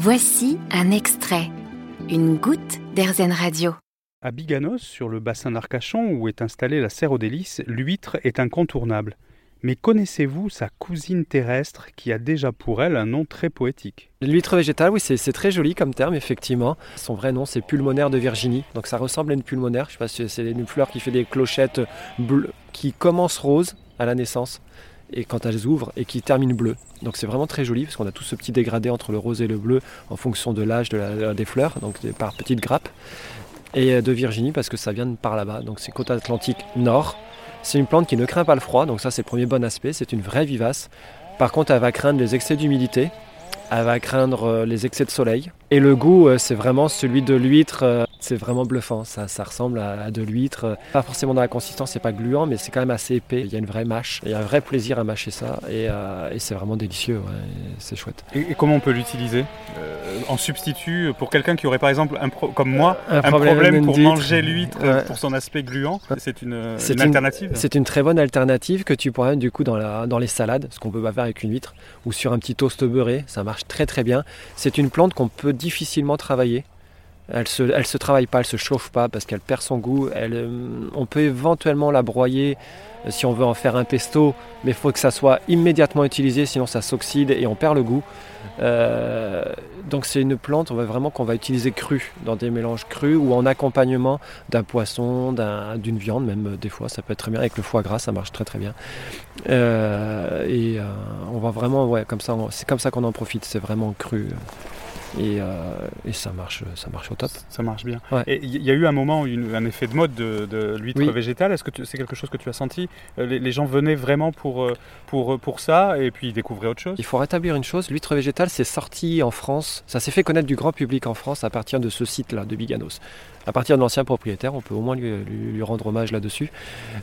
Voici un extrait, une goutte d'Airzen Radio. À Biganos, sur le bassin d'Arcachon où est installée la serre aux délices, l'huître est incontournable. Mais connaissez-vous sa cousine terrestre qui a déjà pour elle un nom très poétique? L'huître végétale, oui, c'est très joli comme terme, effectivement. Son vrai nom, c'est pulmonaire de Virginie. Donc ça ressemble à une pulmonaire. Je sais pas si c'est une fleur qui fait des clochettes bleues, qui commence rose à la naissance et quand elles ouvrent et qui terminent bleu. Donc c'est vraiment très joli parce qu'on a tout ce petit dégradé entre le rose et le bleu en fonction de l'âge de des fleurs, donc par petites grappes. Et de Virginie parce que ça vient de par là-bas. Donc c'est côte atlantique nord. C'est une plante qui ne craint pas le froid, donc ça c'est le premier bon aspect, c'est une vraie vivace. Par contre, elle va craindre les excès d'humidité, elle va craindre euh, les excès de soleil. Et le goût, euh, c'est vraiment celui de l'huître euh, c'est vraiment bluffant, ça, ça ressemble à, de l'huître. Pas forcément dans la consistance, c'est pas gluant, mais c'est quand même assez épais. Il y a une vraie mâche, il y a un vrai plaisir à mâcher ça, et, euh, c'est vraiment délicieux, c'est chouette. Et, comment on peut l'utiliser euh, En substitut pour quelqu'un qui aurait par exemple, un comme moi, un, problème, pour manger l'huître, pour son aspect gluant, c'est une, alternative? C'est une très bonne alternative que tu pourrais du coup dans, la, dans les salades, ce qu'on peut pas faire avec une huître, ou sur un petit toast beurré, ça marche très très bien. C'est une plante qu'on peut difficilement travailler elle se, elle se travaille pas, elle se chauffe pas parce qu'elle perd son goût. Elle, euh, on peut éventuellement la broyer euh, si on veut en faire un pesto, mais il faut que ça soit immédiatement utilisé, sinon ça s'oxyde et on perd le goût. Euh, donc c'est une plante, on va vraiment qu'on va utiliser crue, dans des mélanges crus ou en accompagnement d'un poisson, d'une viande, même des fois, ça peut être très bien avec le foie gras, ça marche très très bien. et on va vraiment, ouais, comme ça, c'est comme ça qu'on en profite, c'est vraiment cru. Euh, et, ça, marche, ça marche au top. Ça marche bien. Et il y a eu un moment, un effet de mode de, l'huître végétale. Est-ce que c'est quelque chose que tu as senti? Euh, les, gens venaient vraiment pour, euh, pour, pour ça et puis ils découvraient autre chose? Il faut rétablir une chose l'huître végétale, c'est sorti en France. Ça s'est fait connaître du grand public en France à partir de ce site-là, de Biganos à partir de l'ancien propriétaire, on peut au moins lui, rendre hommage là-dessus.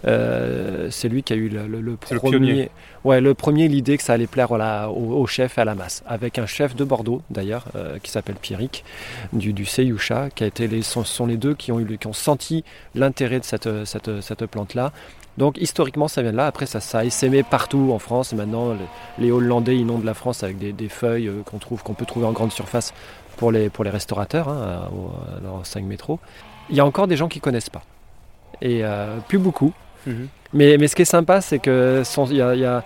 Euh, c'est lui qui a eu le, premier, ouais, le premier l'idée que ça allait plaire au, chef et à la masse, avec un chef de Bordeaux d'ailleurs euh, qui s'appelle Pierrick du, du Seyoucha, qui a été les, sont, sont les deux qui ont, eu, qui ont senti l'intérêt de cette, cette, cette plante-là. Donc historiquement ça vient de là, après ça, ça a essaimé partout en France et maintenant les, Hollandais inondent la France avec des, feuilles euh, qu'on trouve qu'on peut trouver en grande surface pour les, pour les restaurateurs, hein, dans 5 métros. Il y a encore des gens qui ne connaissent pas. Et euh, plus beaucoup. Mhm. Mais, mais, ce qui est sympa, c'est que il y a,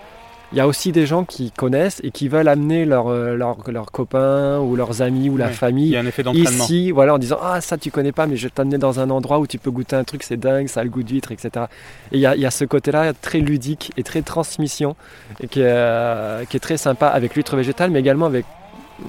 y a, aussi des gens qui connaissent et qui veulent amener leurs leur, euh, leur copains ou leurs amis ou la famille il y a un effet ici, voilà, en disant ah ça tu connais pas, mais je vais t'amener dans un endroit où tu peux goûter un truc, c'est dingue, ça a le goût d'huître, etc. Et il y a, y a, ce côté-là très ludique et très transmission et qui, est, qui est très sympa avec l'huître végétale, mais également avec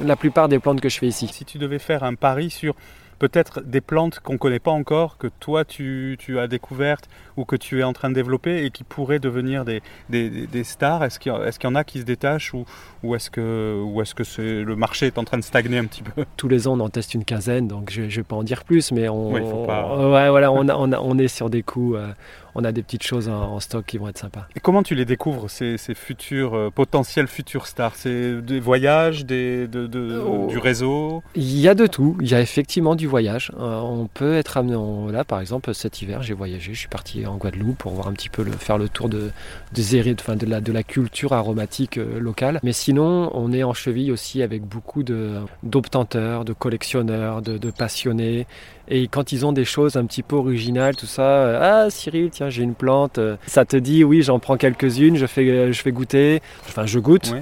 la plupart des plantes que je fais ici. Si tu devais faire un pari sur peut-être des plantes qu'on ne connaît pas encore, que toi tu, as découvertes ou que tu es en train de développer et qui pourraient devenir des, des, stars Est-ce qu'il y, en a qui se détachent ou, ou est-ce que, ou est-ce que c'est, le marché est en train de stagner un petit peu? Tous les ans on en teste une quinzaine, donc je ne vais pas en dire plus, mais on, ouais, voilà, on, on, est sur des coups. Euh, on a des petites choses en, stock qui vont être sympas. Et comment tu les découvres, ces, futurs, euh, potentiels futurs stars? C'est des voyages, des, oh. du réseau? Il y a de tout. Il y a effectivement du Euh, on peut être amené. là, par exemple, cet hiver, j'ai voyagé. Je suis parti en Guadeloupe pour voir un petit peu le, faire le tour de, de, la, culture aromatique euh, locale. Mais sinon, on est en cheville aussi avec beaucoup d'obtenteurs, de, collectionneurs, de, passionnés. Et quand ils ont des choses un petit peu originales, tout ça, ah Cyril, tiens, j'ai une plante. Euh, ça te dit, oui, j'en prends quelques-unes, je fais, euh, je fais goûter. Enfin, je goûte.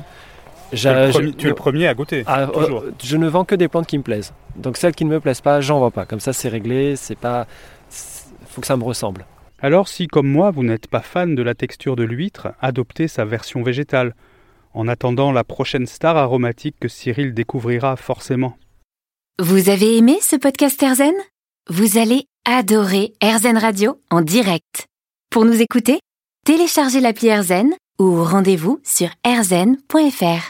Tu es, le premier à goûter. Ah, toujours. Euh, je ne vends que des plantes qui me plaisent. Donc celles qui ne me plaisent pas, j'en vends pas. Comme ça, c'est réglé. C'est pas. Faut que ça me ressemble. Alors, si comme moi, vous n'êtes pas fan de la texture de l'huître, adoptez sa version végétale. En attendant la prochaine star aromatique que Cyril découvrira forcément. Vous avez aimé ce podcast Erzen Vous allez adorer Erzen Radio en direct. Pour nous écouter, téléchargez l'appli Erzen ou rendez-vous sur erzen.fr.